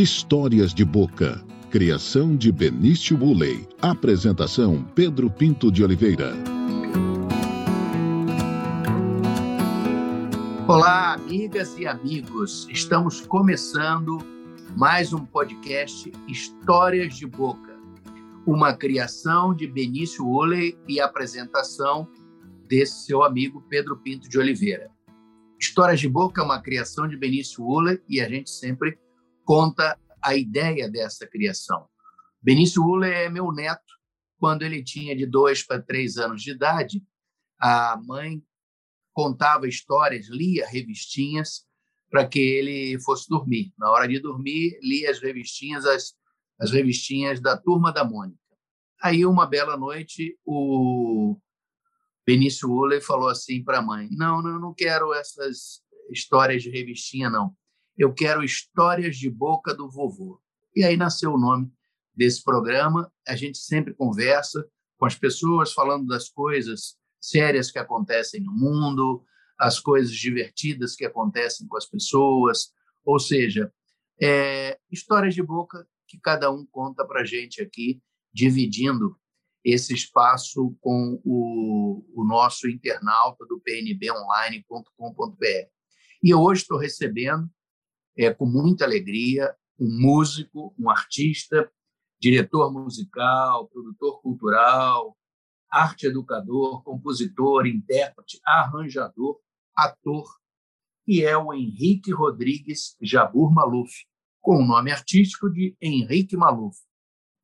Histórias de Boca. Criação de Benício Bulley. Apresentação Pedro Pinto de Oliveira. Olá, amigas e amigos. Estamos começando mais um podcast Histórias de Boca. Uma criação de Benício Bulley e apresentação desse seu amigo Pedro Pinto de Oliveira. Histórias de Boca é uma criação de Benício Uller e a gente sempre conta a ideia dessa criação. Benício Uller é meu neto. Quando ele tinha de dois para três anos de idade, a mãe contava histórias, lia revistinhas para que ele fosse dormir. Na hora de dormir, lia as revistinhas, as, as revistinhas da Turma da Mônica. Aí, uma bela noite, o Benício Uller falou assim para a mãe: Não, não, não quero essas histórias de revistinha, não. Eu quero histórias de boca do vovô. E aí nasceu o nome desse programa. A gente sempre conversa com as pessoas, falando das coisas sérias que acontecem no mundo, as coisas divertidas que acontecem com as pessoas. Ou seja, é, histórias de boca que cada um conta para a gente aqui, dividindo esse espaço com o, o nosso internauta do pnbonline.com.br. E hoje estou recebendo, é, com muita alegria, um músico, um artista, diretor musical, produtor cultural, arte educador, compositor, intérprete, arranjador, ator, e é o Henrique Rodrigues Jabur Maluf, com o nome artístico de Henrique Maluf.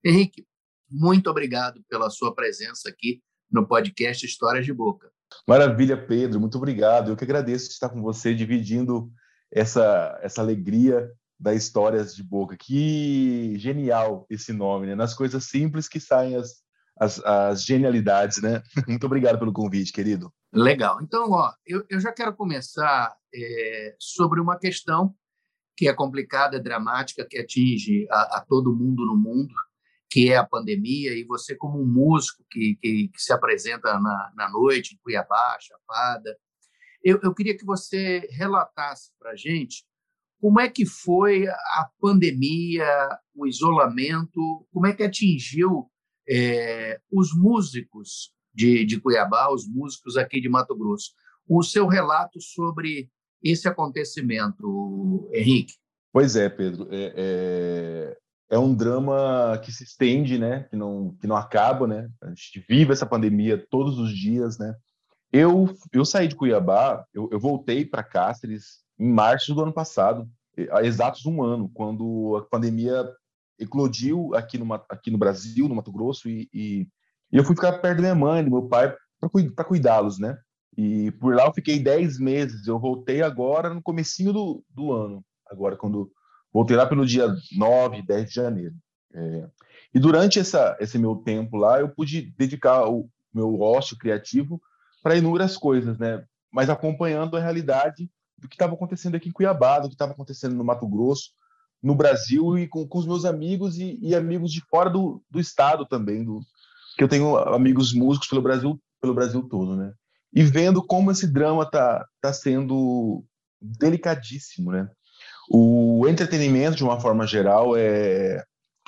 Henrique, muito obrigado pela sua presença aqui no podcast Histórias de Boca. Maravilha, Pedro. Muito obrigado. Eu que agradeço estar com você, dividindo essa, essa alegria da Histórias de Boca. Que genial esse nome, né? Nas coisas simples que saem as, as, as genialidades, né? Muito obrigado pelo convite, querido. Legal. Então, ó, eu, eu já quero começar é, sobre uma questão que é complicada, dramática, que atinge a, a todo mundo no mundo, que é a pandemia, e você, como um músico que, que, que se apresenta na, na noite, em Cuiabá, Chapada, eu, eu queria que você relatasse para a gente como é que foi a pandemia, o isolamento, como é que atingiu é, os músicos de, de Cuiabá, os músicos aqui de Mato Grosso. O seu relato sobre esse acontecimento, Henrique. Pois é, Pedro. É, é, é um drama que se estende, né? Que não, que não acaba, né? A gente vive essa pandemia todos os dias, né? Eu, eu saí de Cuiabá, eu, eu voltei para Cáceres em março do ano passado, há exatos um ano, quando a pandemia eclodiu aqui no, aqui no Brasil, no Mato Grosso, e, e, e eu fui ficar perto da minha mãe, do meu pai, para cuidá-los, né? E por lá eu fiquei 10 meses. Eu voltei agora no comecinho do, do ano, agora quando Voltei lá pelo dia 9, 10 de janeiro. É, e durante essa, esse meu tempo lá, eu pude dedicar o meu ócio criativo para inúmeras coisas, né? Mas acompanhando a realidade do que estava acontecendo aqui em Cuiabá, do que estava acontecendo no Mato Grosso, no Brasil e com, com os meus amigos e, e, amigos de fora do, do estado também, do, que eu tenho amigos músicos pelo Brasil, pelo Brasil todo, né? E vendo como esse drama tá, tá sendo delicadíssimo, né? O entretenimento, de uma forma geral, é,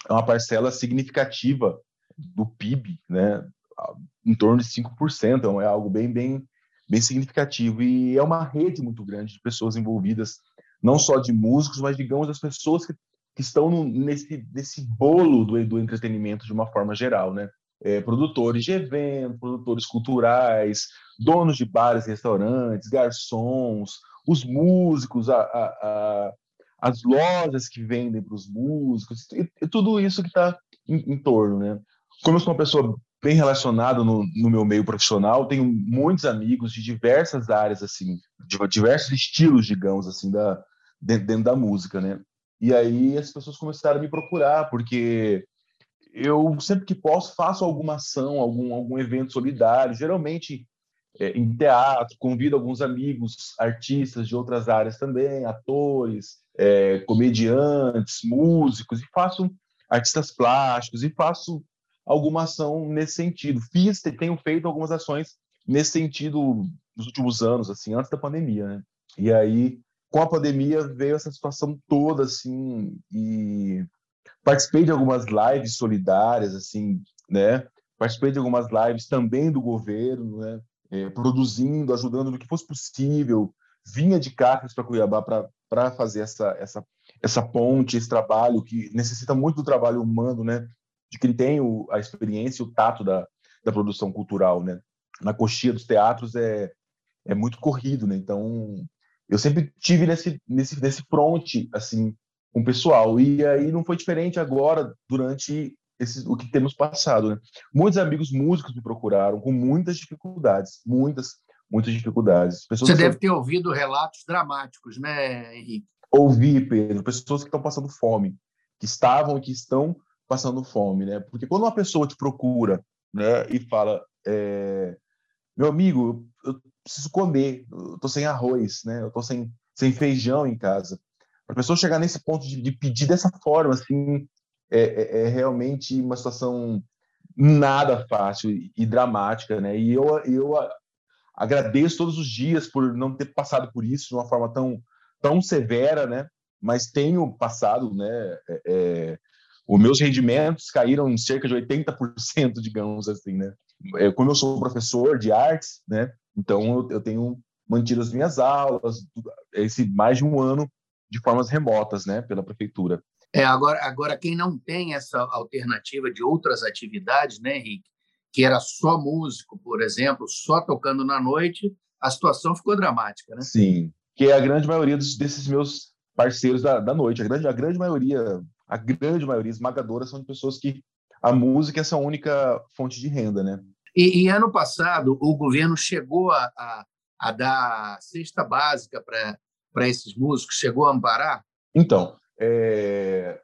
é uma parcela significativa do PIB, né? Em torno de 5%, então é algo bem, bem, bem significativo. E é uma rede muito grande de pessoas envolvidas, não só de músicos, mas, digamos, das pessoas que, que estão no, nesse, nesse bolo do, do entretenimento de uma forma geral, né? É, produtores de eventos, produtores culturais, donos de bares e restaurantes, garçons, os músicos, a, a, a, as lojas que vendem para os músicos, e, e, tudo isso que está em, em, torno, né? Como eu sou uma pessoa bem relacionada no, no, meu meio profissional, tenho muitos amigos de diversas áreas, assim, de diversos estilos, digamos, assim, da, dentro, dentro da música, né? E aí as pessoas começaram a me procurar, porque eu sempre que posso faço alguma ação, algum, algum evento solidário, geralmente é, em teatro, convido alguns amigos, artistas de outras áreas também, atores, é, comediantes, músicos, e faço artistas plásticos, e faço alguma ação nesse sentido. Fiz, tenho feito algumas ações nesse sentido nos últimos anos, assim, antes da pandemia, né? E aí com a pandemia veio essa situação toda, assim, e participei de algumas lives solidárias, assim, né? Participei de algumas lives também do governo, né? É, produzindo, ajudando no que fosse possível. Vinha de Cáceres para Cuiabá para fazer essa, essa, essa ponte, esse trabalho que necessita muito do trabalho humano, né? De quem tem o, a experiência, o tato da, da produção cultural, né? Na coxia dos teatros é, é muito corrido, né? Então, eu sempre tive nesse, nesse, nesse front, assim, com o pessoal. E aí não foi diferente agora, durante esse, o que temos passado, né? Muitos amigos músicos me procuraram com muitas dificuldades, muitas, muitas dificuldades. Pessoas Você deve ter ouvido relatos dramáticos, né, Henrique? Ouvi, Pedro, pessoas que estão passando fome, que estavam e que estão passando fome, né? Porque quando uma pessoa te procura, né, e fala, é, meu amigo, eu preciso comer, eu tô sem arroz, né? Eu tô sem, sem feijão em casa. Para a pessoa chegar nesse ponto de, de, pedir dessa forma, assim, é, é, é, realmente uma situação nada fácil e, dramática, né? E eu, eu agradeço todos os dias por não ter passado por isso de uma forma tão, tão severa, né? Mas tenho passado, né? É, é os meus rendimentos caíram em cerca de 80%, digamos assim, né? É, como eu sou professor de artes, né? Então, eu, tenho mantido as minhas aulas, esse mais de um ano de formas remotas, né, pela prefeitura. É, agora, agora quem não tem essa alternativa de outras atividades, né, Henrique, que era só músico, por exemplo, só tocando na noite, a situação ficou dramática, né? Sim, que é a grande maioria dos, desses meus parceiros da, da noite. A grande, a grande maioria, a grande maioria esmagadora são de pessoas que a música é essa única fonte de renda, né? E, e ano passado, o governo chegou a, a, a dar cesta básica para esses músicos, chegou a amparar? Então, é,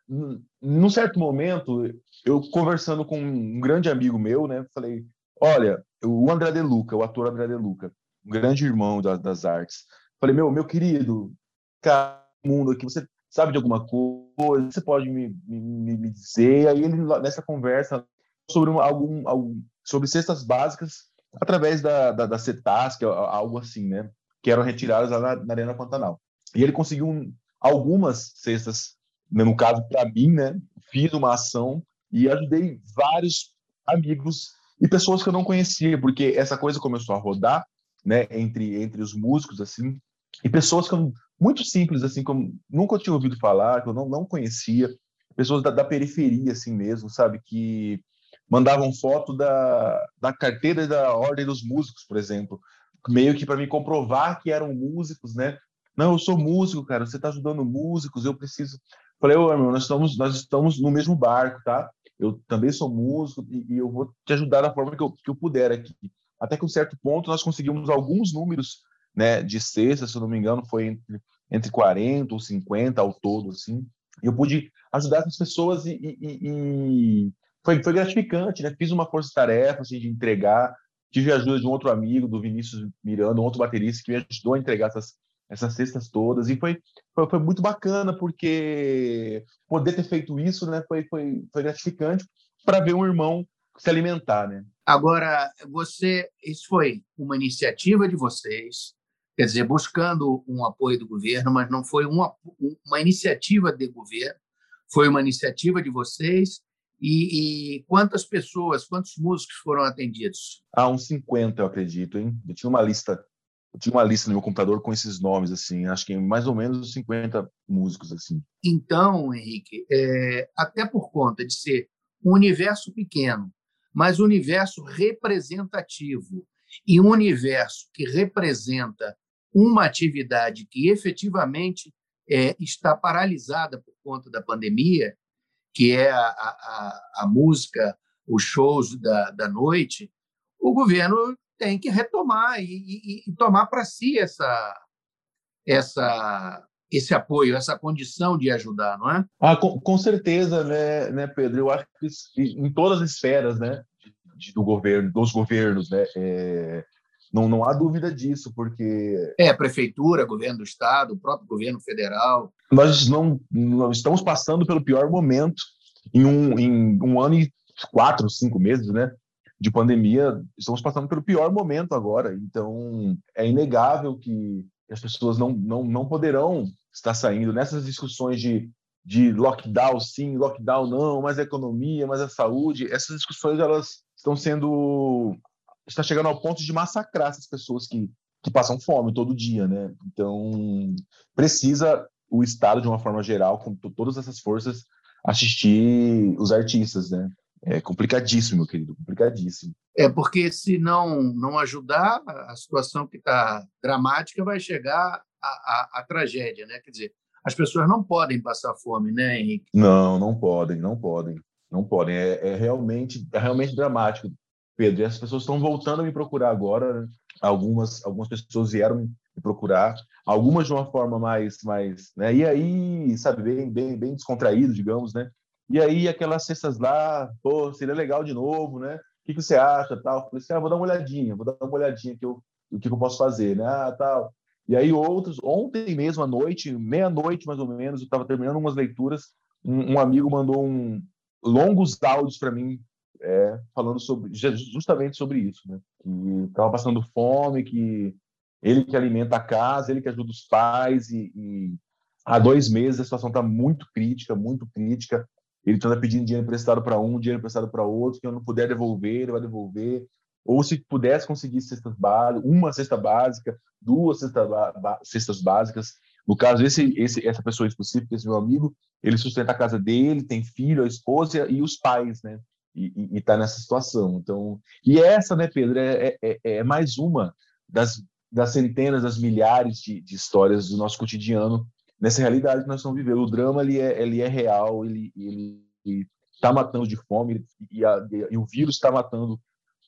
num certo momento, eu conversando com um grande amigo meu, né, falei: olha, o André De Luca, o ator André De Luca, um grande irmão das, das artes, falei: meu, meu querido, cara, mundo aqui, você sabe de alguma coisa? Você pode me, me, me dizer? Aí ele, nessa conversa sobre algum, algum sobre cestas básicas através da, da, da é algo assim, né? Que eram retiradas lá na, na Arena Pantanal. E ele conseguiu um, algumas cestas, né, no caso para mim, né? Fiz uma ação e ajudei vários amigos e pessoas que eu não conhecia, porque essa coisa começou a rodar, né? Entre entre os músicos assim e pessoas que eu, muito simples assim, como nunca tinha ouvido falar, que eu não, não conhecia, pessoas da, da periferia assim mesmo, sabe? Que mandavam foto da, da carteira da Ordem dos Músicos, por exemplo, meio que para me comprovar que eram músicos, né? Não, eu sou músico, cara, você está ajudando músicos, eu preciso. Falei, ô, irmão, nós estamos, nós estamos no mesmo barco, tá? Eu também sou músico e, e eu vou te ajudar da forma que eu, que eu puder aqui. Até que um certo ponto nós conseguimos alguns números né, de cesta, se eu não me engano, foi entre, entre 40 ou 50 ao todo, assim. E eu pude ajudar essas pessoas e, e, e, foi, foi gratificante, né? Fiz uma força-tarefa assim, de entregar, tive a ajuda de um outro amigo, do Vinícius Miranda, um outro baterista, que me ajudou a entregar essas, essas cestas todas. E foi, foi, foi, muito bacana, porque poder ter feito isso né, foi, foi, foi gratificante para ver um irmão se alimentar. Né? Agora, você, isso foi uma iniciativa de vocês, quer dizer, buscando um apoio do governo, mas não foi uma, uma iniciativa de governo, foi uma iniciativa de vocês e, e, quantas pessoas, quantos músicos foram atendidos? Ah, uns 50, eu acredito, hein? Eu tinha uma lista, eu tinha uma lista no meu computador com esses nomes, assim, acho que mais ou menos 50 músicos, assim. Então, Henrique, é, até por conta de ser um universo pequeno, mas um universo representativo e um universo que representa uma atividade que efetivamente é, está paralisada por conta da pandemia, que é a, a, a música, os shows da, da noite, o governo tem que retomar e, e, e tomar para si essa, essa, esse apoio, essa condição de ajudar, não é? Ah, com, com certeza, né, né, Pedro? Eu acho que em todas as esferas, né, de, do governo, dos governos, né, é, não, não há dúvida disso, porque. É, prefeitura, governo do estado, o próprio governo federal. Nós não nós estamos passando pelo pior momento em um, em um ano e quatro, cinco meses, né? De pandemia, estamos passando pelo pior momento agora. Então, é inegável que que as pessoas não, não, não poderão estar saindo nessas discussões de, de lockdown sim, lockdown não, mas a economia, mas a saúde, essas discussões elas estão sendo está chegando ao ponto de massacrar essas pessoas que, que passam fome todo dia, né? Então precisa o Estado de uma forma geral, com todas essas forças, assistir os artistas, né? É complicadíssimo, meu querido, complicadíssimo. É porque se não não ajudar, a situação que está dramática vai chegar à, tragédia, né? Quer dizer, as pessoas não podem passar fome, né, Henrique? Não, não podem, não podem, não podem. É, é realmente é realmente dramático, Pedro. E as pessoas estão voltando a me procurar agora. Né? Algumas algumas pessoas vieram me procurar, algumas de uma forma mais mais, né? E aí, sabe, bem bem bem descontraído, digamos, né? E aí, aquelas cestas lá, pô, seria legal de novo, né? O que, que você acha, tal? Eu falei assim, ah, vou dar uma olhadinha, vou dar uma olhadinha que eu, o que, que eu posso fazer, né? Ah, tal. E aí outros, ontem mesmo à noite, meia-noite mais ou menos, eu estava terminando umas leituras, um, um, amigo mandou um longos áudios para mim é, falando sobre justamente sobre isso, né? Que estava passando fome, que ele que alimenta a casa, ele que ajuda os pais e, e há dois meses a situação está muito crítica, muito crítica ele está pedindo dinheiro emprestado para um, dinheiro emprestado para outro, que eu não puder devolver, ele vai devolver. Ou se pudesse conseguir cestas básicas, uma cesta básica, duas cesta cestas básicas. No caso, esse, esse, essa pessoa específica, esse meu amigo, ele sustenta a casa dele, tem filho, a esposa e os pais, né? E está nessa situação. Então, e essa, né, Pedro, é, é, é, é mais uma das, das centenas, das milhares de, de histórias do nosso cotidiano nessa realidade que nós estamos vivendo. O drama ele é, ele é real, ele está matando de fome e, a, e o vírus está matando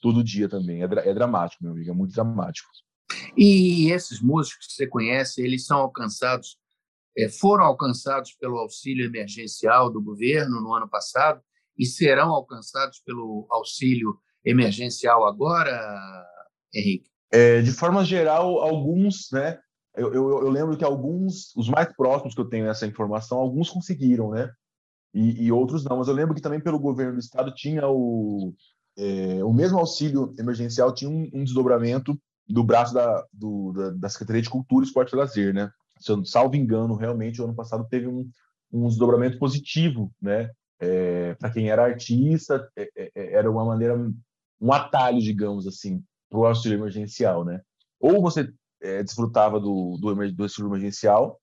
todo dia também. É, é, dramático, meu amigo, é muito dramático. E esses músicos que você conhece, eles são alcançados, é, foram alcançados pelo auxílio emergencial do governo no ano passado e serão alcançados pelo auxílio emergencial agora, Henrique? É, de forma geral, alguns, né, eu, eu, eu, lembro que alguns, os mais próximos que eu tenho essa informação, alguns conseguiram, né? E, e outros não. Mas eu lembro que também pelo governo do estado tinha o, é, o mesmo auxílio emergencial, tinha um, um desdobramento do braço da, do, da, da, Secretaria de Cultura, Esporte e Lazer, né? Se eu salvo engano, realmente, o ano passado teve um, um desdobramento positivo, né? É, para quem era artista, é, é, é, era uma maneira, um atalho, digamos assim, para o auxílio emergencial, né? Ou você é, desfrutava do, do, do auxílio emergencial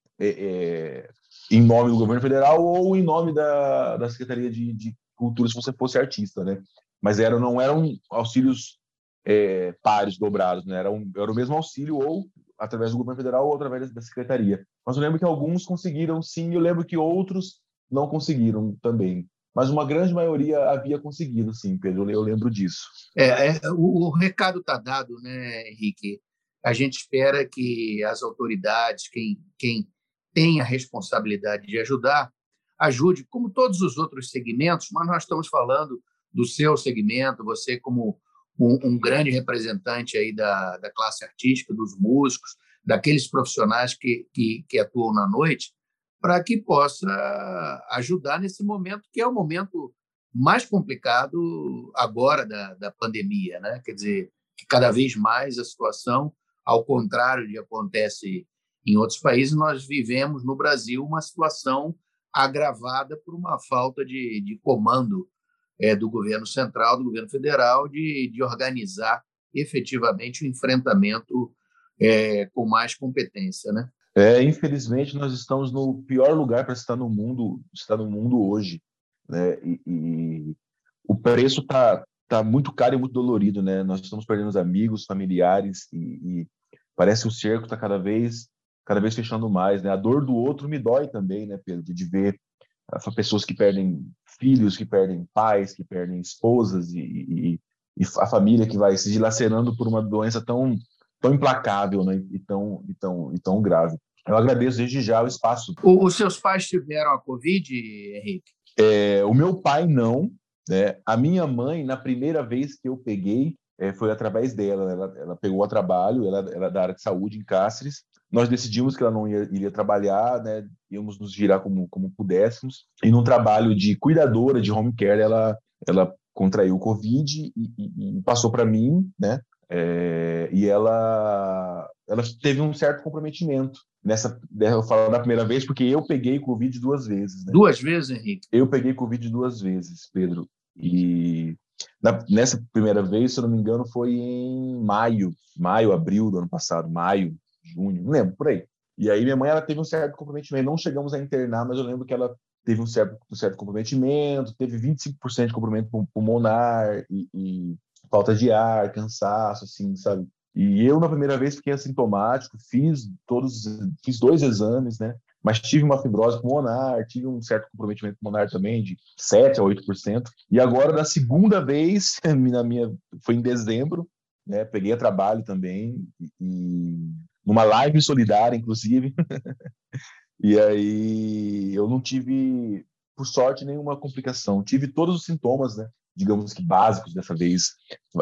em nome do governo federal ou em nome da, da Secretaria de, de Cultura, se você fosse artista, né? Mas era, não eram auxílios é, pares, dobrados, né? Era, um, era o mesmo auxílio ou através do governo federal ou através da secretaria. Mas eu lembro que alguns conseguiram sim, e eu lembro que outros não conseguiram também. Mas uma grande maioria havia conseguido, sim, Pedro, eu lembro disso. É, é o, o recado está dado, né, Henrique? A gente espera que as autoridades, quem, quem tem a responsabilidade de ajudar, ajude, como todos os outros segmentos, mas nós estamos falando do seu segmento, você como um, um grande representante aí da, da classe artística, dos músicos, daqueles profissionais que, que, que atuam na noite, para que possa ajudar nesse momento, que é o momento mais complicado agora da, da pandemia, né? Quer dizer, que cada vez mais a situação ao contrário que acontece em outros países, nós vivemos no Brasil uma situação agravada por uma falta de, de comando é, do governo central, do governo federal, de, de organizar efetivamente o enfrentamento é, com mais competência, né? É, infelizmente nós estamos no pior lugar para estar no mundo, estar no mundo hoje, né? E, e o preço está tá muito caro e muito dolorido, né? Nós estamos perdendo amigos, familiares e, e parece que o cerco está cada vez cada vez fechando mais, né? A dor do outro me dói também, né, Pedro, de ver pessoas que perdem filhos, que perdem pais, que perdem esposas e, e, e, a família que vai se dilacerando por uma doença tão tão implacável, né? E tão e tão, e tão grave. Eu agradeço desde já o espaço. O, os seus pais tiveram a Covid, Henrique? É, o meu pai não, né? A minha mãe, na primeira vez que eu peguei, é, foi através dela. Ela, ela pegou a trabalho, ela, ela é da área de saúde em Cáceres. Nós decidimos que ela não ia, iria trabalhar, né? íamos nos virar como, como pudéssemos. E num trabalho de cuidadora de home care, ela, ela contraiu o Covid e, e, e passou para mim, né? É, e ela, ela teve um certo comprometimento nessa. Né, eu falo da primeira vez porque eu peguei Covid duas vezes. Né? Duas vezes, Henrique? Eu peguei Covid duas vezes, Pedro. E na, nessa primeira vez, se eu não me engano, foi em maio, maio, abril do ano passado, maio, junho, não lembro, por aí. E aí minha mãe ela teve um certo comprometimento, não chegamos a internar, mas eu lembro que ela teve um certo, um certo comprometimento, teve 25% de comprometimento pulmonar e, e falta de ar, cansaço, assim, sabe? E eu, na primeira vez, fiquei assintomático, fiz todos, fiz dois exames, né? Mas tive uma fibrose pulmonar, tive um certo comprometimento pulmonar também, de 7 a 8%. E agora, da segunda vez, na minha, foi em dezembro, né? Peguei a trabalho também, e numa live solidária, inclusive. e aí eu não tive, por sorte, nenhuma complicação. Tive todos os sintomas, né? digamos que básicos dessa vez.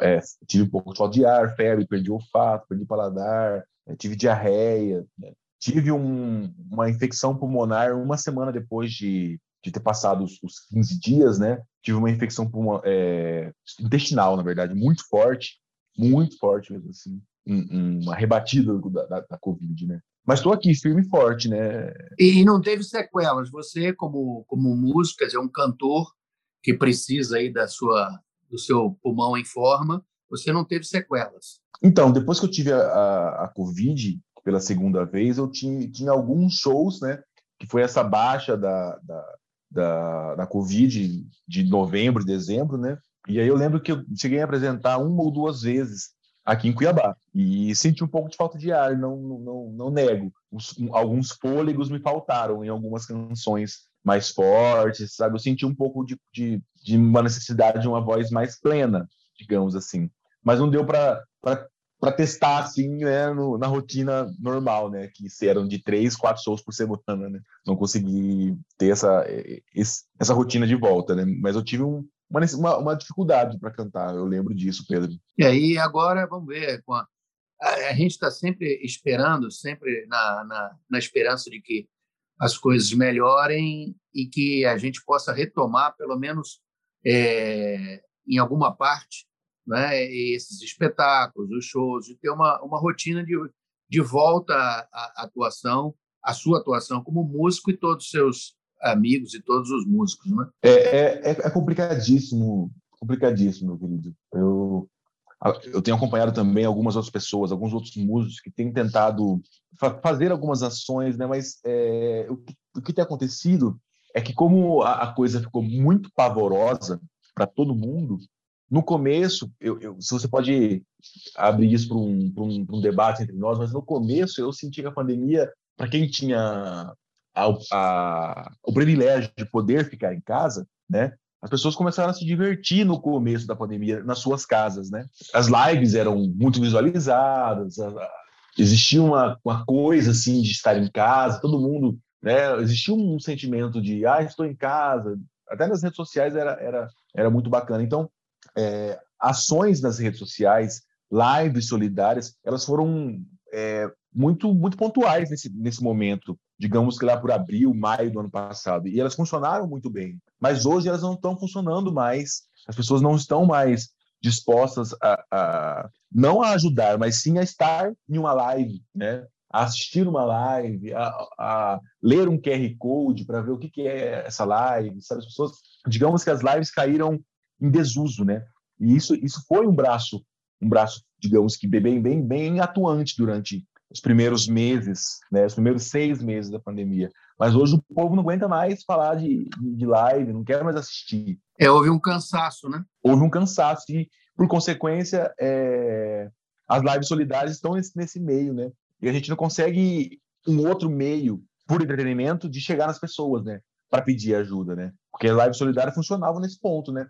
É, tive um pouco de ar, febre, perdi o olfato, perdi o paladar, é, tive diarreia, né? tive um, uma infecção pulmonar uma semana depois de, de ter passado os, os 15 dias, né? Tive uma infecção pulmonar, é, intestinal, na verdade, muito forte, muito forte mesmo assim, um, uma rebatida da, da, da Covid, né? Mas estou aqui, firme e forte, né? E não teve sequelas. Você, como, como músico, é um cantor, que precisa aí da sua do seu pulmão em forma, você não teve sequelas. Então, depois que eu tive a, a, a Covid pela segunda vez, eu tinha, tinha alguns shows, né? Que foi essa baixa da, da, da, da Covid de novembro, dezembro, né? E aí eu lembro que eu cheguei a apresentar uma ou duas vezes aqui em Cuiabá e senti um pouco de falta de ar, não, não, não nego. Os, alguns fôlegos me faltaram em algumas canções mais fortes, sabe? Eu senti um pouco de, de, de uma necessidade de uma voz mais plena, digamos assim. Mas não deu para para testar assim, né, no, na rotina normal, né, que eram de três, quatro shows por semana, né, não consegui ter essa essa rotina de volta, né, mas eu tive um, uma, uma dificuldade para cantar, eu lembro disso, Pedro. E aí agora vamos ver, a, a gente está sempre esperando, sempre na, na, na esperança de que as coisas melhorem e que a gente possa retomar, pelo menos é, em alguma parte, né, esses espetáculos, os shows, e ter uma, uma rotina de, de volta à, à atuação, à sua atuação como músico e todos os seus amigos e todos os músicos. Né? É, é, é complicadíssimo, complicadíssimo, meu querido. Eu eu tenho acompanhado também algumas outras pessoas, alguns outros músicos que têm tentado fa fazer algumas ações, né? Mas é, o, que, o, que, tem acontecido é que como a, a coisa ficou muito pavorosa para todo mundo, no começo, eu, eu, se você pode abrir isso para um, um, um, debate entre nós, mas no começo eu senti que a pandemia, para quem tinha a, a, o privilégio de poder ficar em casa, né? as pessoas começaram a se divertir no começo da pandemia nas suas casas, né? As lives eram muito visualizadas, existia uma, uma coisa assim de estar em casa, todo mundo, né? Existia um sentimento de, ah, estou em casa. Até nas redes sociais era, era, era muito bacana. Então, é, ações nas redes sociais, lives solidárias, elas foram é, muito muito pontuais nesse, nesse momento digamos que lá por abril, maio do ano passado. E elas funcionaram muito bem. Mas hoje elas não estão funcionando mais. As pessoas não estão mais dispostas a, a não a ajudar, mas sim a estar em uma live, né? A assistir uma live, a, a ler um QR Code para ver o que, que é essa live. Sabe? As pessoas, digamos que as lives caíram em desuso, né? E isso, isso foi um braço, um braço, digamos que bem, bem, bem atuante durante os primeiros meses, né, os primeiros seis meses da pandemia. Mas hoje o povo não aguenta mais falar de, de live, não quer mais assistir. É, houve um cansaço, né? Houve um cansaço e, por consequência, é, as lives solidárias estão nesse, nesse meio, né? E a gente não consegue um outro meio, por entretenimento, de chegar nas pessoas, né? Para pedir ajuda, né? Porque as lives solidárias funcionavam nesse ponto, né?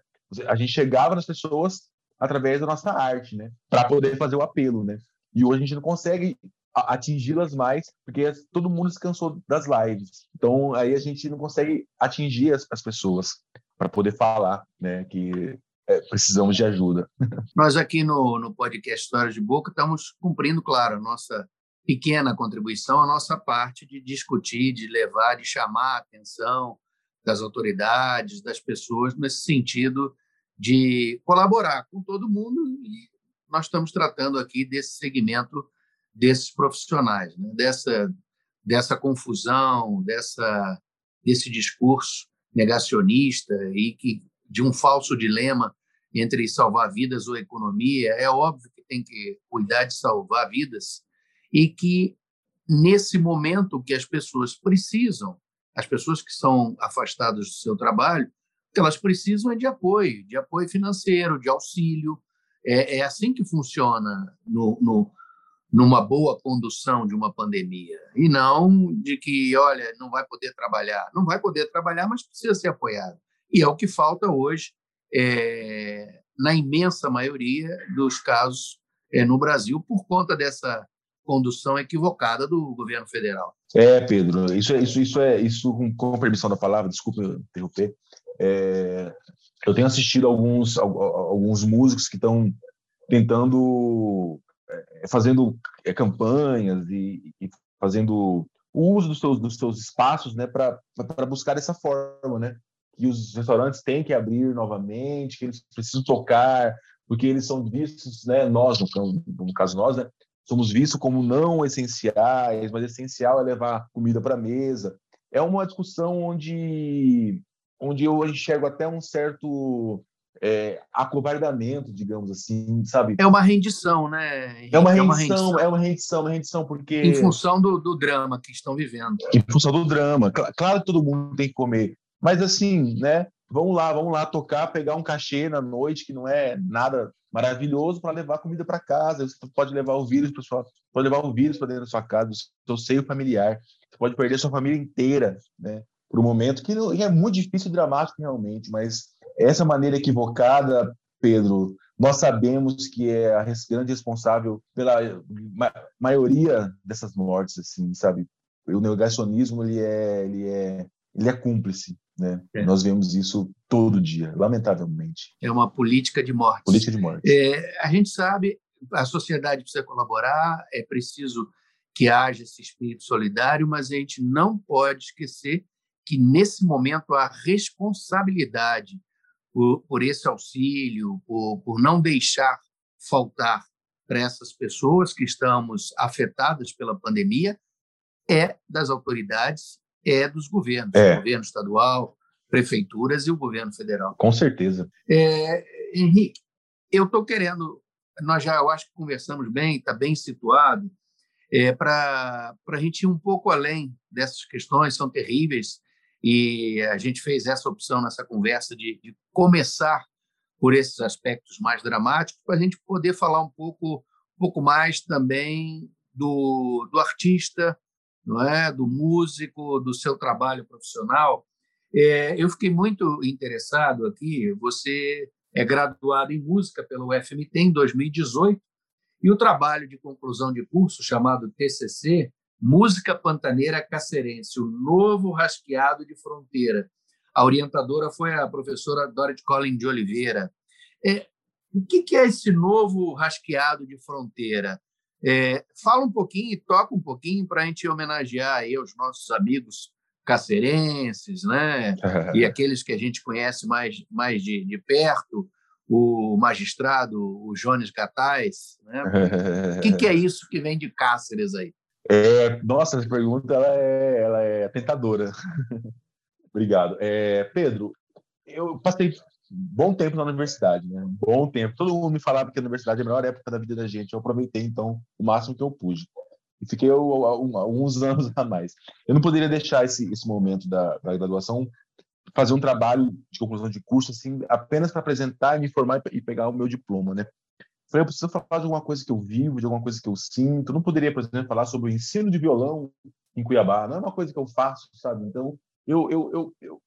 A gente chegava nas pessoas através da nossa arte, né? Para poder fazer o apelo, né? E hoje a gente não consegue atingi-las mais, porque todo mundo se cansou das lives. Então, aí a gente não consegue atingir as, as pessoas para poder falar né, que é, precisamos de ajuda. Nós aqui no, no podcast Histórias de Boca estamos cumprindo, claro, a nossa pequena contribuição, a nossa parte de discutir, de levar, de chamar a atenção das autoridades, das pessoas, nesse sentido de colaborar com todo mundo e nós estamos tratando aqui desse segmento desses profissionais, né? dessa, dessa confusão, dessa, desse discurso negacionista e que de um falso dilema entre salvar vidas ou economia. É óbvio que tem que cuidar de salvar vidas e que nesse momento que as pessoas precisam, as pessoas que são afastadas do seu trabalho, que elas precisam é de apoio, de apoio financeiro, de auxílio. É, é assim que funciona no, no, numa boa condução de uma pandemia. E não de que, olha, não vai poder trabalhar. Não vai poder trabalhar, mas precisa ser apoiado. E é o que falta hoje, é, na imensa maioria dos casos é, no Brasil, por conta dessa condução equivocada do governo federal. É, Pedro, isso é isso, isso é isso com, permissão da palavra, desculpa interromper. É, eu tenho assistido alguns alguns músicos que estão tentando fazendo é, campanhas e, e, fazendo uso dos seus, dos seus espaços né, para buscar essa forma, né? Que os restaurantes têm que abrir novamente, que eles precisam tocar, porque eles são vistos, né, nós, no, no caso nós, né, somos vistos como não essenciais, mas essencial é levar comida para a mesa. É uma discussão onde, onde eu enxergo até um certo é, acovardamento, digamos assim, sabe? É uma rendição, né? É uma rendição, é uma rendição, é uma rendição, uma rendição porque... Em função do, do drama que estão vivendo. Em função do drama. Claro que todo mundo tem que comer, mas assim, né? Vamos lá, vamos lá tocar, pegar um cachê na noite, que não é nada maravilhoso, para levar comida para casa. Você pode levar o vírus para sua, pode levar o vírus para dentro da sua casa, do seu seio familiar. Você pode perder sua família inteira, né? Por um momento que é muito difícil e dramático realmente, mas essa maneira equivocada, Pedro, nós sabemos que é a grande responsável pela ma maioria dessas mortes, assim, sabe? O negacionismo ele é, ele é, ele é cúmplice, né? É. Nós vemos isso todo dia, lamentavelmente. É uma política de morte. Política de morte. É, a gente sabe, a sociedade precisa colaborar, é preciso que haja esse espírito solidário, mas a gente não pode esquecer que nesse momento a responsabilidade por, por esse auxílio, por, por não deixar faltar para essas pessoas que estamos afetadas pela pandemia, é das autoridades, é dos governos, é. governo estadual, prefeituras e o governo federal. Com certeza. É, Henrique, eu estou querendo, nós já eu acho que conversamos bem, está bem situado, é, para a gente ir um pouco além dessas questões, são terríveis, e a gente fez essa opção nessa conversa de, de começar por esses aspectos mais dramáticos, para a gente poder falar um pouco, um pouco mais também do, do artista, não é, do músico, do seu trabalho profissional. É, eu fiquei muito interessado aqui. Você é graduado em música pelo UFMT em 2018 e o trabalho de conclusão de curso chamado TCC Música Pantaneira Cacerense, o novo rasqueado de fronteira. A orientadora foi a professora Dorothy Collin de Oliveira. É, o que, que, é esse novo rasqueado de fronteira? É, fala um pouquinho e toca um pouquinho para a gente homenagear aí os nossos amigos cacerenses, né? e aqueles que a gente conhece mais, mais de, de perto, o magistrado, o Jones Gatais. Né? O que, que é isso que vem de Cáceres aí? É, nossa, essa pergunta ela é, ela é tentadora. Obrigado. É, Pedro, eu passei bom tempo na universidade, né? Bom tempo. Todo mundo me falava que a universidade é a melhor época da vida da gente. Eu aproveitei, então, o máximo que eu pude. E fiquei alguns anos a mais. Eu não poderia deixar esse, esse momento da, da graduação fazer um trabalho de conclusão de curso, assim, apenas para apresentar, me formar e pegar o meu diploma, né? Falei, eu preciso falar de alguma coisa que eu vivo, de alguma coisa que eu sinto. Não poderia, por exemplo, falar sobre o ensino de violão em Cuiabá. Não é uma coisa que eu faço, sabe? Então, eu, eu, eu, eu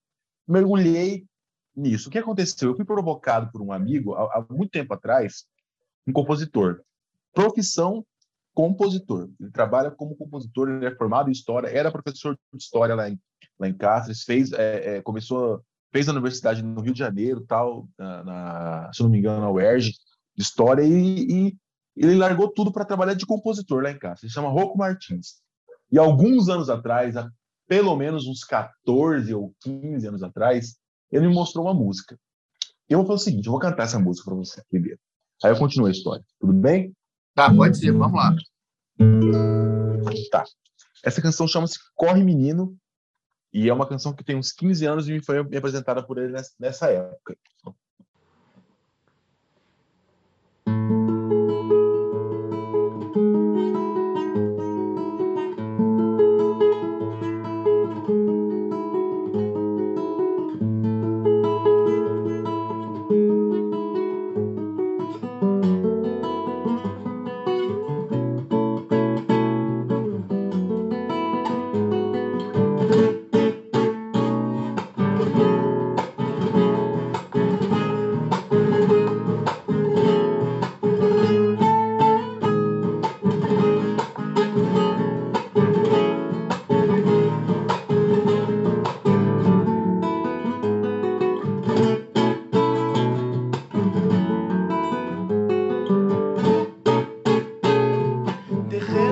mergulhei nisso. O que aconteceu? Eu fui provocado por um amigo, há, há muito tempo atrás, um compositor. Profissão compositor. Ele trabalha como compositor, ele é formado em história, era professor de história lá em, lá em Cáceres, fez, é, é, começou, fez a universidade no Rio de Janeiro, tal, na, na se não me engano, na UERJ, de história e, e ele largou tudo para trabalhar de compositor lá em casa. Ele chama Rocco Martins. E alguns anos atrás, há pelo menos uns 14 ou 15 anos atrás, ele me mostrou uma música. Eu vou fazer o seguinte, eu vou cantar essa música para você primeiro. Aí eu continuo a história. Tudo bem? Tá, pode ser. Vamos lá. Tá. Essa canção chama-se Corre Menino e é uma canção que tem uns 15 anos e foi me apresentada por ele nessa época. Bonita.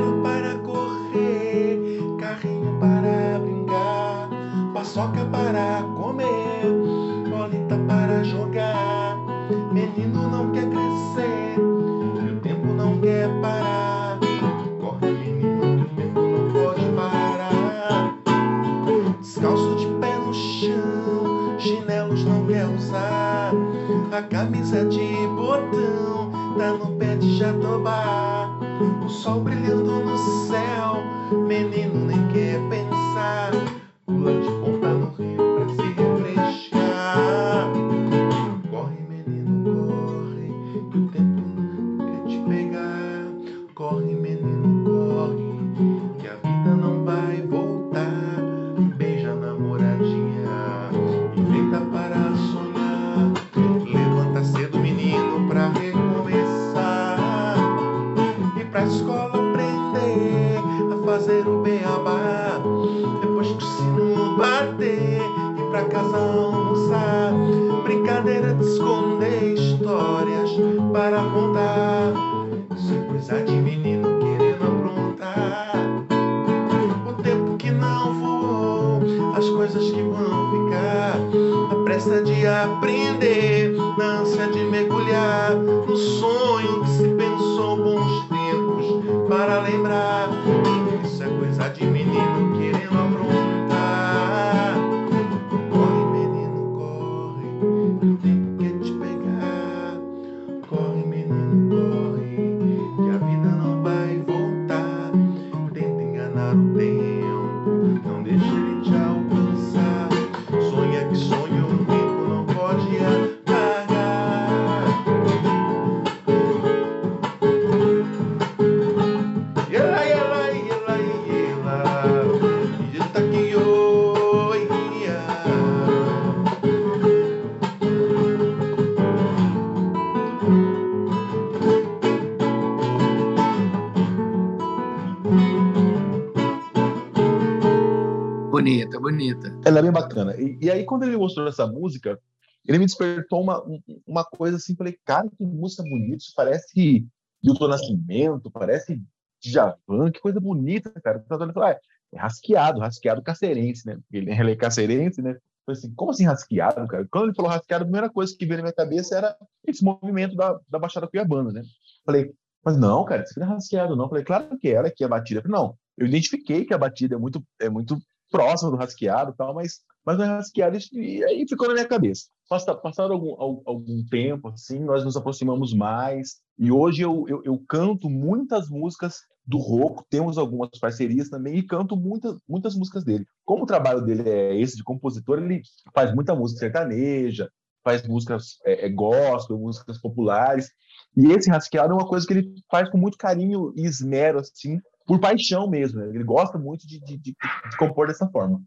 Ela é bem bacana. E, e, aí, quando ele mostrou essa música, ele me despertou uma, uma coisa assim. Falei, cara, que música bonita. Isso parece Milton Nascimento, parece Djavan, que coisa bonita, cara. Eu ah, é rasqueado, rasqueado cacerense, né? Ele, ele é cacerense, né? Falei assim, como assim rasqueado, cara? Quando ele falou rasqueado, a primeira coisa que veio na minha cabeça era esse movimento da, da Baixada Cuiabana, né? Falei, mas não, cara, isso não é rasqueado, não. Falei, claro que é que é a batida. Falei, não, eu identifiquei que a batida é muito, é muito próximo do rasqueado tal, mas, mas não é rasqueado e aí ficou na minha cabeça. Passado algum, algum tempo, assim, nós nos aproximamos mais e hoje eu, eu, eu canto muitas músicas do Roco, temos algumas parcerias também e canto muitas, muitas músicas dele. Como o trabalho dele é esse de compositor, ele faz muita música sertaneja, faz músicas é, é gospel, músicas populares, e esse rasqueado é uma coisa que ele faz com muito carinho e esmero, assim, por paixão mesmo. Ele gosta muito de, de, de, de, compor dessa forma.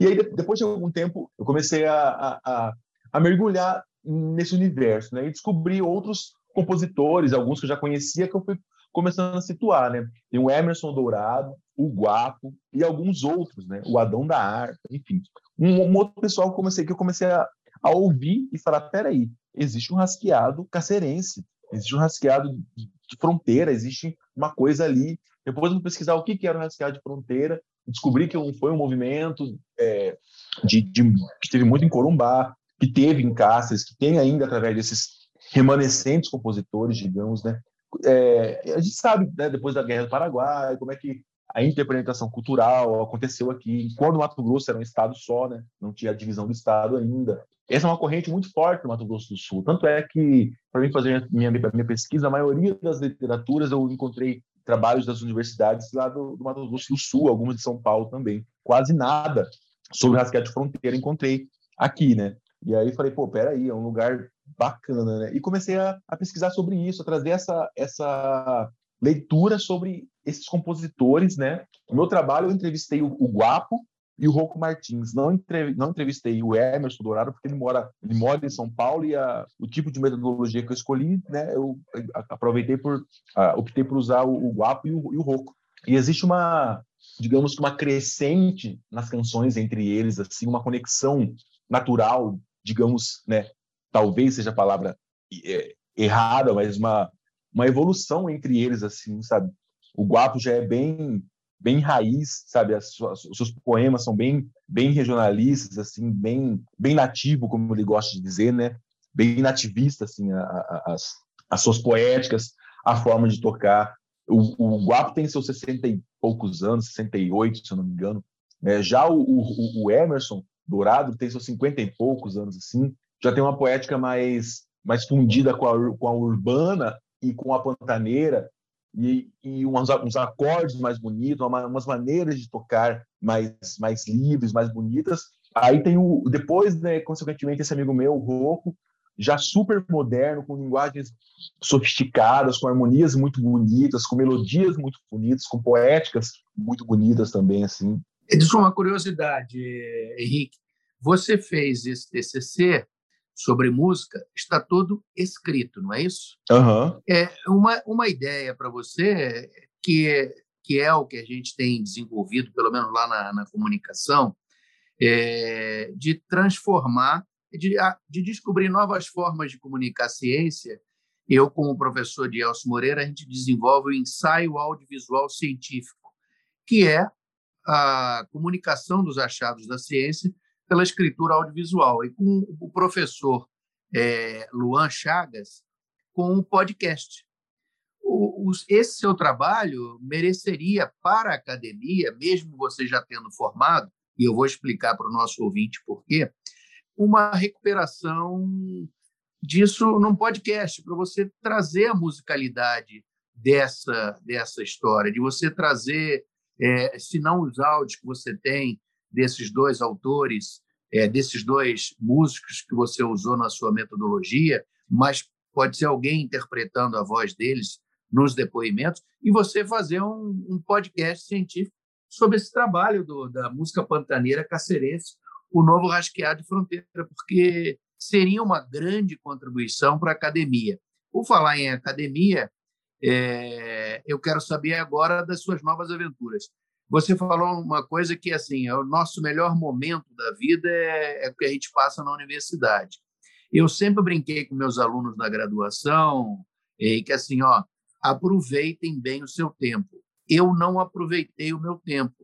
E aí, depois de algum tempo, eu comecei a, a, a mergulhar nesse universo, né? E descobri outros compositores, alguns que eu já conhecia, que eu fui começando a situar, né? Tem o Emerson Dourado, o Guapo e alguns outros, né? O Adão da Harpa, enfim. Um, um, outro pessoal que comecei, que eu comecei a, a ouvir e falar, peraí, existe um rasqueado cacerense, existe um rasqueado de, de fronteira, existe uma coisa ali depois eu fui pesquisar o que, era o rasqueado de fronteira, descobri que foi um movimento é, de, de, que teve muito em Corumbá, que teve em Cáceres, que tem ainda através desses, remanescentes compositores, digamos, né? É, a gente sabe, né, depois da Guerra do Paraguai, como é que a interpretação cultural aconteceu aqui, quando o Mato Grosso era um estado só, né? Não tinha a divisão do estado ainda. Essa é uma corrente muito forte no Mato Grosso do Sul. Tanto é que, para mim fazer minha, minha pesquisa, a maioria das literaturas eu encontrei trabalhos das universidades lá do, do Mato Grosso do Sul, algumas de São Paulo também. Quase nada sobre rasquete fronteira encontrei aqui, né? E aí falei, pô, peraí, é um lugar bacana, né? E comecei a, a pesquisar sobre isso, a trazer essa, essa leitura sobre esses compositores, né? No meu trabalho eu entrevistei o, o Guapo e o Rocco Martins. Não, entre, não entrevistei o Emerson Dourado porque ele mora, ele mora em São Paulo e a, o tipo de metodologia que eu escolhi, né? Eu aproveitei por, uh, optei por usar o, o Guapo e o, e o Rocco. E existe uma, digamos que uma crescente nas canções entre eles, assim, uma conexão natural, digamos, né? Talvez seja a palavra é, errada, mas uma uma evolução entre eles, assim, sabe? O Guapo já é bem bem raiz, sabe? As suas, os seus poemas são bem bem regionalistas, assim, bem bem nativo, como ele gosta de dizer, né? Bem nativista, assim, a, a, as, as suas poéticas, a forma de tocar. O, o Guapo tem seus 60 e poucos anos, 68, se eu não me engano. É, já o, o, o Emerson Dourado tem seus 50 e poucos anos, assim, já tem uma poética mais mais fundida com a, com a urbana e com a pantaneira e, e uns, uns, acordes mais bonitos, uma, umas maneiras de tocar mais, mais livres, mais bonitas. Aí tem o depois, né, consequentemente, esse amigo meu, o Rocco, já super moderno, com linguagens sofisticadas, com harmonias muito bonitas, com melodias muito bonitas, com poéticas muito bonitas também, assim. Diz uma curiosidade, Henrique. Você fez esse TCC sobre música está todo escrito, não é isso? Uhum. É uma, uma ideia para você que, que é o que a gente tem desenvolvido, pelo menos lá na, na comunicação, é, de transformar, de, de descobrir novas formas de comunicar ciência. Eu, como professor de Elcio Moreira, a gente desenvolve o ensaio audiovisual científico, que é a comunicação dos achados da ciência pela escritura audiovisual. E com o professor é, Luan Chagas, com o podcast. O, esse seu trabalho mereceria para a academia, mesmo você já tendo formado, e eu vou explicar para o nosso ouvinte por quê, uma recuperação disso num podcast, para você trazer a musicalidade dessa, dessa história, de você trazer, é, se não os áudios que você tem desses dois autores, é, desses dois músicos que você usou na sua metodologia, mas pode ser alguém interpretando a voz deles nos depoimentos, e você fazer um, um podcast científico sobre esse trabalho do, da música pantaneira cacerense, o novo rasqueado de fronteira, porque seria uma grande contribuição para a academia. Por falar em academia, é, eu quero saber agora das suas novas aventuras. Você falou uma coisa que assim é o nosso melhor momento da vida é, é o que a gente passa na universidade. Eu sempre brinquei com meus alunos na graduação e que assim, ó, aproveitem bem o seu tempo. Eu não aproveitei o meu tempo.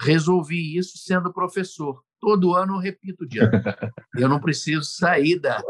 Resolvi isso sendo professor. Todo ano eu repito dia. Eu não preciso sair da,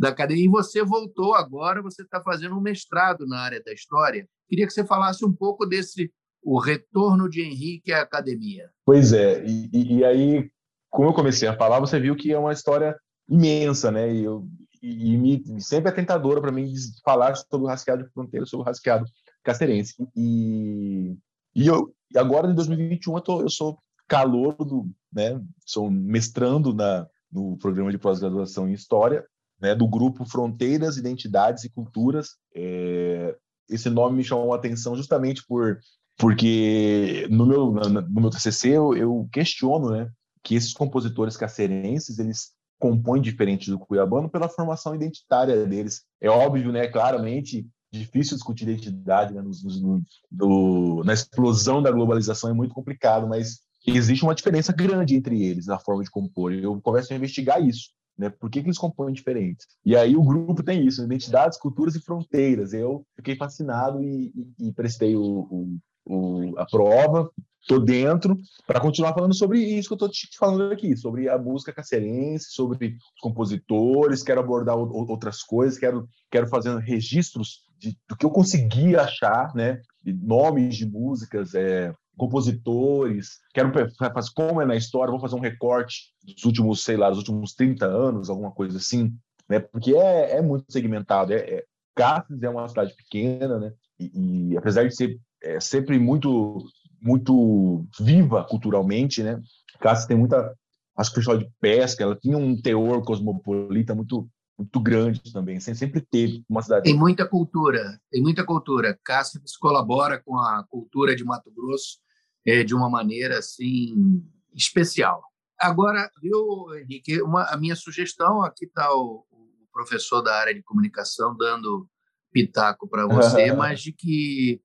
da academia. E você voltou agora, você está fazendo um mestrado na área da história. Queria que você falasse um pouco desse o retorno de Henrique à academia. Pois é, e, e, aí, como eu comecei a falar, você viu que é uma história imensa, né? E, eu, e, e me, sempre é tentadora para mim falar sobre o rasqueado de fronteira, sobre o rasqueado cacerense. E, e, eu, agora, em 2021, eu, tô, eu sou calor do, né? Sou mestrando na, no programa de pós-graduação em História, né? Do grupo Fronteiras, Identidades e Culturas. É, esse nome me chamou a atenção justamente por porque no meu, no meu TCC eu, eu questiono né, que esses compositores cacerenses, eles compõem diferente do cuiabano pela formação identitária deles. É óbvio, né, claramente, difícil discutir identidade né, no, no, no, na explosão da globalização, é muito complicado, mas existe uma diferença grande entre eles na forma de compor. Eu começo a investigar isso. Né? Por que, que eles compõem diferentes? E aí o grupo tem isso, identidades, culturas e fronteiras. Eu fiquei fascinado e, e, e prestei o, o, o, a prova tô dentro para continuar falando sobre isso que eu tô te falando aqui, sobre a música cacerense, sobre os compositores, quero abordar outras coisas, quero, quero fazer registros de, do que eu consegui achar, né? De nomes de músicas, é, compositores, quero fazer como é na história, vou fazer um recorte dos últimos, sei lá, dos últimos 30 anos, alguma coisa assim, né? Porque é, é muito segmentado, é, é Cáceres é uma cidade pequena, né? E, e apesar de ser é, sempre muito muito viva culturalmente, né? Cáceres tem muita, acho que pessoal de pesca, ela tinha um teor cosmopolita muito muito grande também, sempre teve uma cidade. Tem muita cultura, tem muita cultura. Cáceres colabora com a cultura de Mato Grosso é, de uma maneira assim especial. Agora, viu, Henrique, uma, a minha sugestão, aqui está o, o, professor da área de comunicação dando pitaco para você, mas de que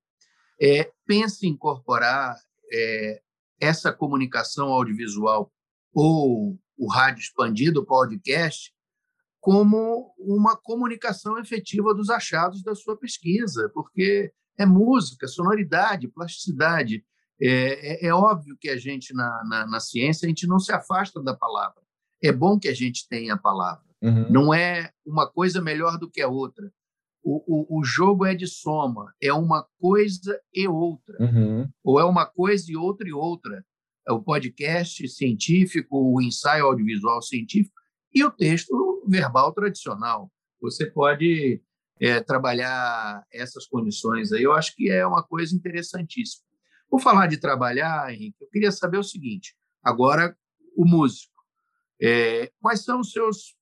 é, pense em incorporar é, essa comunicação audiovisual ou o rádio expandido, o podcast, como uma comunicação efetiva dos achados da sua pesquisa, porque é música, sonoridade, plasticidade. É, é, é óbvio que a gente, na, na, na, ciência, a gente não se afasta da palavra. É bom que a gente tenha a palavra. Uhum. Não é uma coisa melhor do que a outra. O, o, o, jogo é de soma, é uma coisa e outra. Uhum. Ou é uma coisa e outra e outra. É o podcast científico, o ensaio audiovisual científico e o texto verbal tradicional. Você pode é, trabalhar essas condições aí. Eu acho que é uma coisa interessantíssima. Por falar de trabalhar, Henrique, eu queria saber o seguinte: agora, o músico. É, quais são os seus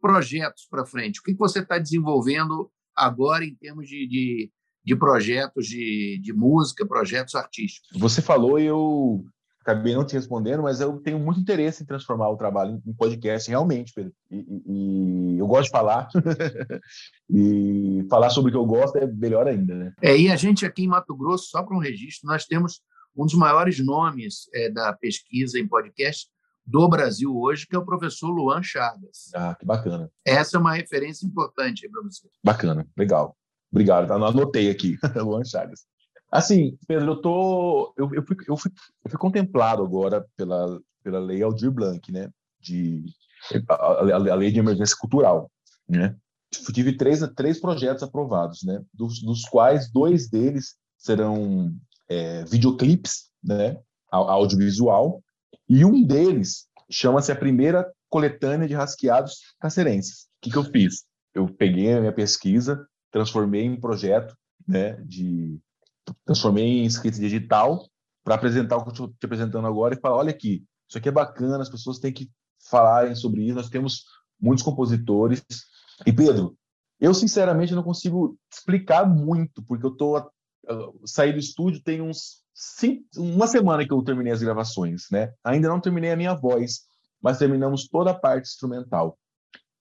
projetos para frente? O que você está desenvolvendo agora em termos de, de, de projetos de, de música, projetos artísticos? Você falou e eu acabei não te respondendo, mas eu tenho muito interesse em transformar o trabalho em podcast, realmente, Pedro. E, e, e eu gosto de falar. e falar sobre o que eu gosto é melhor ainda, né? É, e a gente aqui em Mato Grosso, só para um registro, nós temos um dos maiores nomes é, da pesquisa em podcast do Brasil hoje, que é o professor Luan Chagas. Ah, que bacana. Essa é uma referência importante para você. Bacana, legal. Obrigado, tá? anotei aqui, Luan Chagas. Assim, Pedro, eu tô, eu, eu, fui, eu, fui, eu fui contemplado agora pela, pela lei Aldir Blanc, né? De a, a, a lei de emergência cultural, né? Eu tive três, três projetos aprovados, né? Dos, dos quais dois deles serão é, videoclipes, né? Audiovisual e um deles chama-se a primeira coletânea de rasqueados cacerenses. O que, que eu fiz? Eu peguei a minha pesquisa, transformei em projeto né, de transformei em escrita digital para apresentar o que eu estou te apresentando agora e falar, olha aqui, isso aqui é bacana, as pessoas têm que falarem sobre isso, nós temos muitos compositores. E, Pedro, eu sinceramente não consigo explicar muito, porque eu estou uh, saí do estúdio tem uns cinco, uma semana que eu terminei as gravações, né? Ainda não terminei a minha voz, mas terminamos toda a parte instrumental.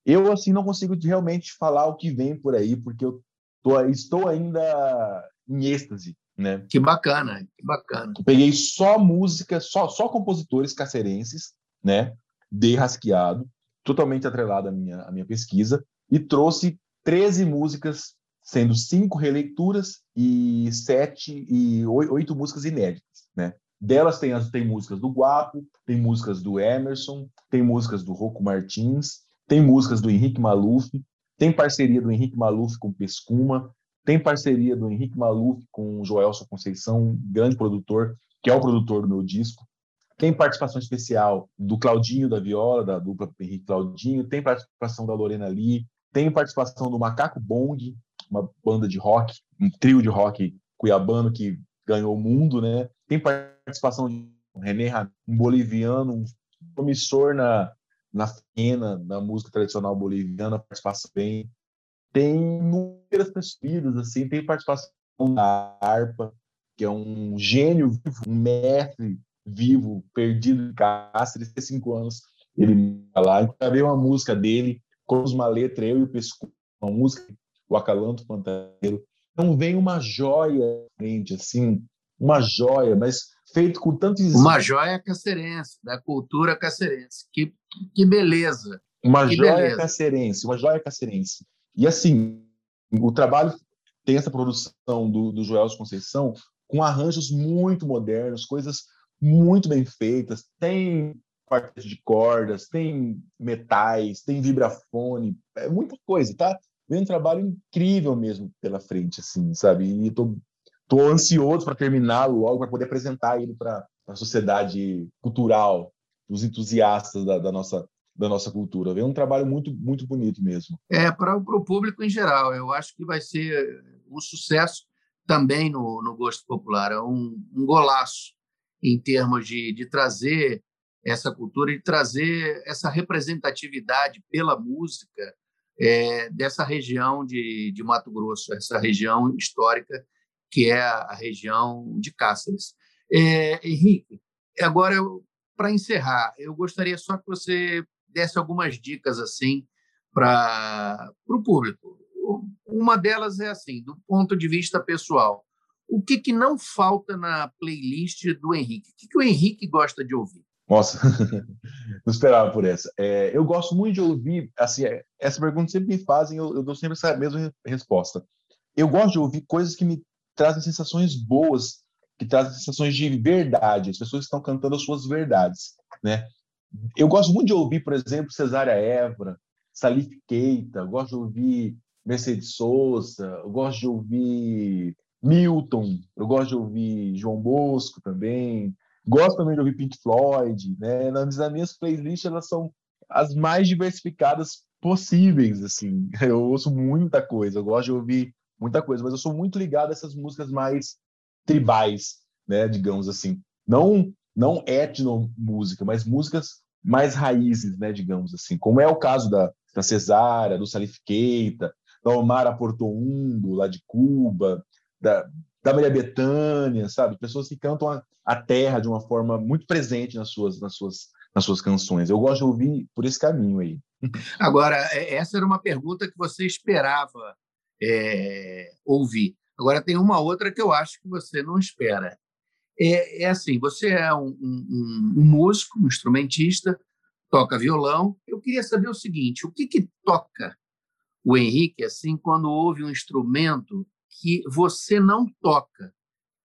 Eu assim não consigo realmente falar o que vem por aí, porque eu tô, estou ainda em êxtase, né? Que bacana, que bacana. Eu peguei só música, só, só compositores cacerenses, né? De rasqueado, totalmente atrelado à minha, à minha pesquisa, e trouxe 13 músicas, sendo cinco releituras e sete e oito músicas inéditas, né? Delas tem, as, tem músicas do Guapo, tem músicas do Emerson, tem músicas do Rocco Martins, tem músicas do Henrique Maluf, tem parceria do Henrique Maluf com Pescuma, tem parceria do Henrique Maluf com Joelson Conceição, grande produtor, que é o produtor do meu disco. Tem participação especial do Claudinho da Viola, da dupla Henrique Claudinho. Tem participação da Lorena Lee. Tem participação do Macaco Bong, uma banda de rock, um trio de rock cuiabano que ganhou o mundo, né? Tem participação de René um boliviano, um promissor na, na fena, na música tradicional boliviana, participação bem tem inúmeras pessoas, assim, tem participação da harpa, que é um gênio vivo, um mestre vivo, perdido em Cáceres, tem cinco anos, ele lá, gravei uma música dele, com uma letra, eu e o Pesco, uma música, o Acalanto Pantaneiro. Então vem uma joia frente, assim, uma joia, mas feito com tanto Uma joia cacerense, da cultura cacerense. Que, que beleza! Uma que joia beleza. cacerense, uma joia cacerense. E assim, o trabalho tem essa produção do, do Joel Conceição com arranjos muito modernos, coisas muito bem feitas, tem quarteto de cordas, tem metais, tem vibrafone, é muita coisa, tá? Vem um trabalho incrível mesmo pela frente, assim, sabe? E tô, tô ansioso para terminá-lo logo, para poder apresentar ele para a sociedade cultural, os entusiastas da, da, nossa da nossa cultura. Vem um trabalho muito muito bonito mesmo. É para o público em geral. Eu acho que vai ser um sucesso também no, no gosto popular. É um, um golaço em termos de, de trazer essa cultura e trazer essa representatividade pela música é, dessa região de, de Mato Grosso, essa região histórica que é a, região de Cáceres. É, Henrique, agora para encerrar, eu gostaria só que você desse algumas dicas assim para o público. Uma delas é assim, do ponto de vista pessoal. O que, que não falta na playlist do Henrique? O que, que o Henrique gosta de ouvir? Nossa, não esperava por essa. É, eu gosto muito de ouvir, assim, é, essa pergunta sempre me fazem, eu, eu dou sempre essa mesma resposta. Eu gosto de ouvir coisas que me trazem sensações boas, que trazem sensações de verdade, as pessoas estão cantando as suas verdades, né? Eu gosto muito de ouvir, por exemplo, Cesária Évora, Salif Keita, gosto de ouvir Mercedes Souza, eu gosto de ouvir Milton, eu gosto de ouvir João Bosco também, gosto também de ouvir Pink Floyd, né? Nas minhas playlists elas são as mais diversificadas possíveis, assim. Eu ouço muita coisa, eu gosto de ouvir muita coisa, mas eu sou muito ligado a essas músicas mais tribais, né, digamos assim. Não não etno música, mas músicas mais raízes, né, digamos assim, como é o caso da, da Cesária, do Salif Keita, da Omar Portoundo, lá de Cuba, da, da Maria Bethânia, sabe? Pessoas que cantam a, a, terra de uma forma muito presente nas suas, nas, suas, nas suas canções. Eu gosto de ouvir por esse caminho aí. Agora, é, essa era uma pergunta que você esperava é, ouvir. Agora, tem uma outra que eu acho que você não espera é, é assim: você é um, um, um, músico, um instrumentista, toca violão. Eu queria saber o seguinte: o que, que toca o Henrique assim quando ouve um instrumento que você não toca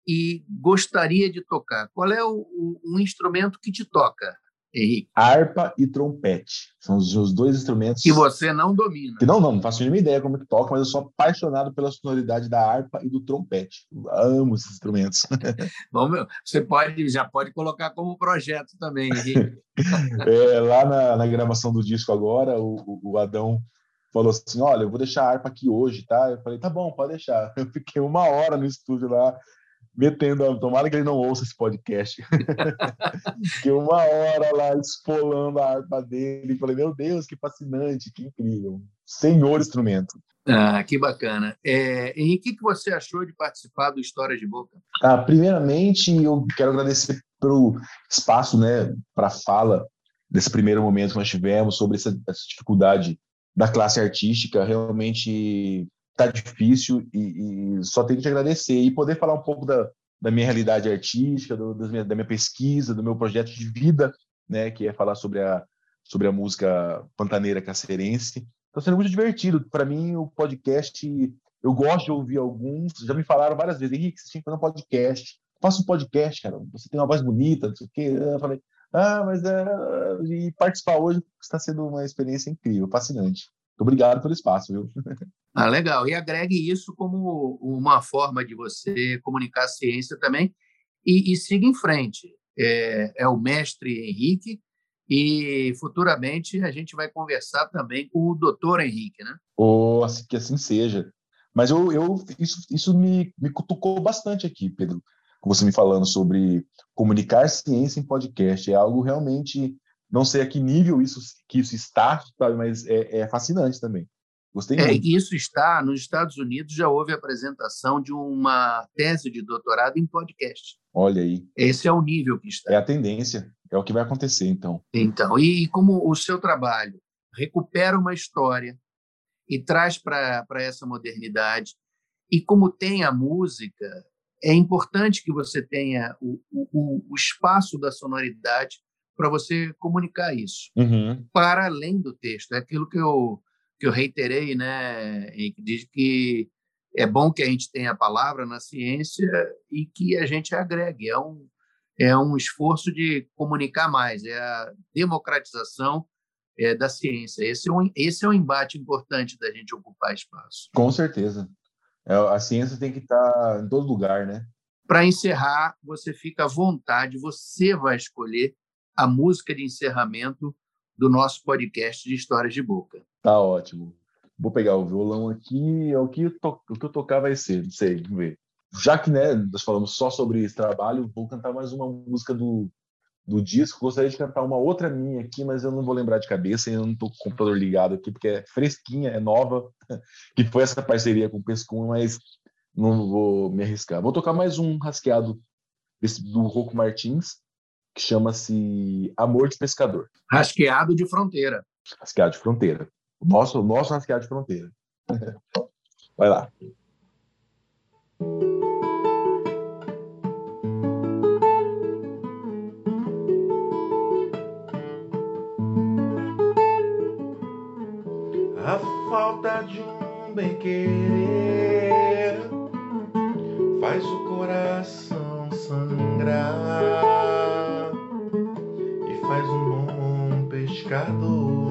e gostaria de tocar? Qual é o, o, o instrumento que te toca? Henrique? Harpa e trompete. São os, os dois instrumentos. Que você não domina. Que não, não, não faço a mínima ideia como é que toca, mas eu sou apaixonado pela sonoridade da harpa e do trompete. Eu amo esses instrumentos. Bom, meu, você pode, já pode colocar como projeto também, Henrique. é, lá na, na, gravação do disco agora, o, o Adão falou assim: Olha, eu vou deixar a harpa aqui hoje, tá? Eu falei: Tá bom, pode deixar. Eu fiquei uma hora no estúdio lá metendo, tomara que ele não ouça esse podcast. Fiquei uma hora lá espolando a harpa dele. Falei, meu Deus, que fascinante, que incrível. Senhor instrumento. Ah, que bacana. É, Henrique, o que você achou de participar do História de Boca? Ah, primeiramente, eu quero agradecer pelo espaço né, para fala desse primeiro momento que nós tivemos sobre essa, essa dificuldade da classe artística. Realmente tá difícil e, e, só tenho que te agradecer e poder falar um pouco da, da minha realidade artística, do, minha, da minha pesquisa, do meu projeto de vida, né, que é falar sobre a, sobre a música pantaneira cacerense. Está sendo muito divertido. Para mim, o podcast, eu gosto de ouvir alguns, já me falaram várias vezes, Henrique, você tinha que fazer um podcast. Faça um podcast, cara, você tem uma voz bonita, não sei o quê. Eu falei, ah, mas é... E participar hoje está sendo uma experiência incrível, fascinante. Obrigado pelo espaço, viu? Ah, legal. E agregue isso como uma forma de você comunicar a ciência também e, e siga em frente. É, é, o mestre Henrique e futuramente a gente vai conversar também com o doutor Henrique, né? Oh, assim, que assim seja. Mas eu, eu isso, isso me, me cutucou bastante aqui, Pedro, você me falando sobre comunicar ciência em podcast. É algo realmente, não sei a que nível isso, que isso está, sabe, mas é, é fascinante também. Gostei é, muito. Isso está nos Estados Unidos, já houve apresentação de uma tese de doutorado em podcast. Olha aí. Esse é o nível que está. É a tendência, é o que vai acontecer, então. Então, e, e como o seu trabalho recupera uma história e traz para essa modernidade, e como tem a música, é importante que você tenha o, o, o espaço da sonoridade para você comunicar isso, uhum. para além do texto. É aquilo que eu que eu reiterei, né, que diz que é bom que a gente tenha a palavra na ciência e que a gente agregue. É um, é um esforço de comunicar mais, é a democratização é, da ciência. Esse é, um, esse é um embate importante da gente ocupar espaço. Com certeza. É, a ciência tem que estar em todo lugar, né? Para encerrar, você fica à vontade, você vai escolher a música de encerramento do nosso podcast de Histórias de Boca. Tá ótimo. Vou pegar o violão aqui, é o que, eu to, o que eu tocar vai ser, não sei, vamos ver. Já que né, nós falamos só sobre esse trabalho, vou cantar mais uma música do, do disco. Gostaria de cantar uma outra minha aqui, mas eu não vou lembrar de cabeça, eu não estou com o computador ligado aqui, porque é fresquinha, é nova, que foi essa parceria com o Pescum, mas não vou me arriscar. Vou tocar mais um rasqueado desse, do Rocco Martins, que chama-se Amor de Pescador. Rasqueado de fronteira. Rasqueado de fronteira. O nosso, nosso rasqueado de fronteira. Vai lá. A falta de um bem querer faz o coração sangrar. pescador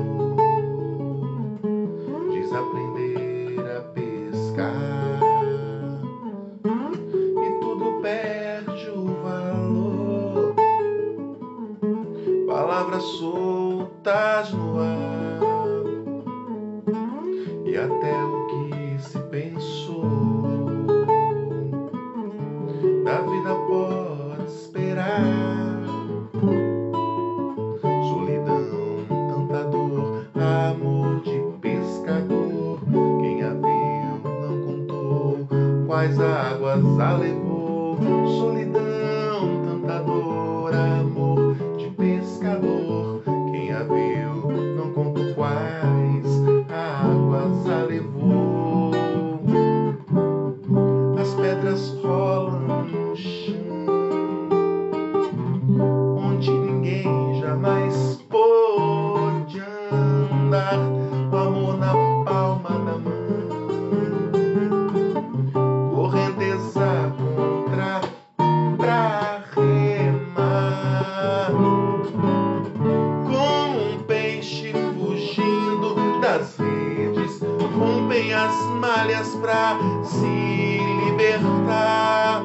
as malhas pra se libertar.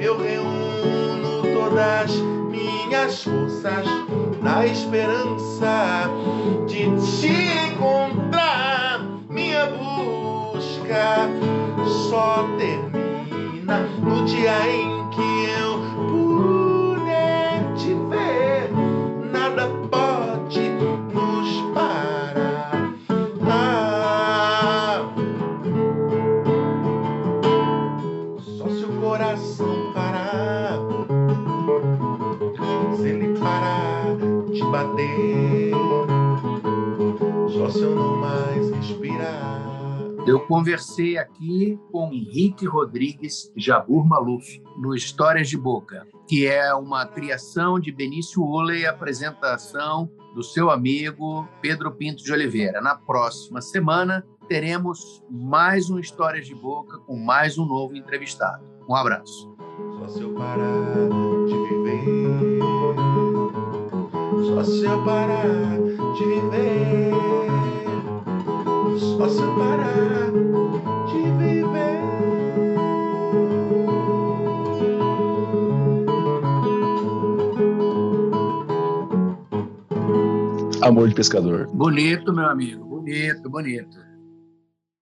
Eu reúno todas minhas forças na esperança de te encontrar. Minha busca só termina no dia em conversei aqui com Henrique Rodrigues Jabur Maluf, no Histórias de Boca, que é uma criação de Benício Uley e apresentação do seu amigo Pedro Pinto de Oliveira. Na próxima semana teremos mais um Histórias de Boca com mais um novo entrevistado. Um abraço. Só se eu parar de viver, só se eu parar de viver, se eu parar de viver. Amor de pescador. Bonito, meu amigo. Bonito, bonito.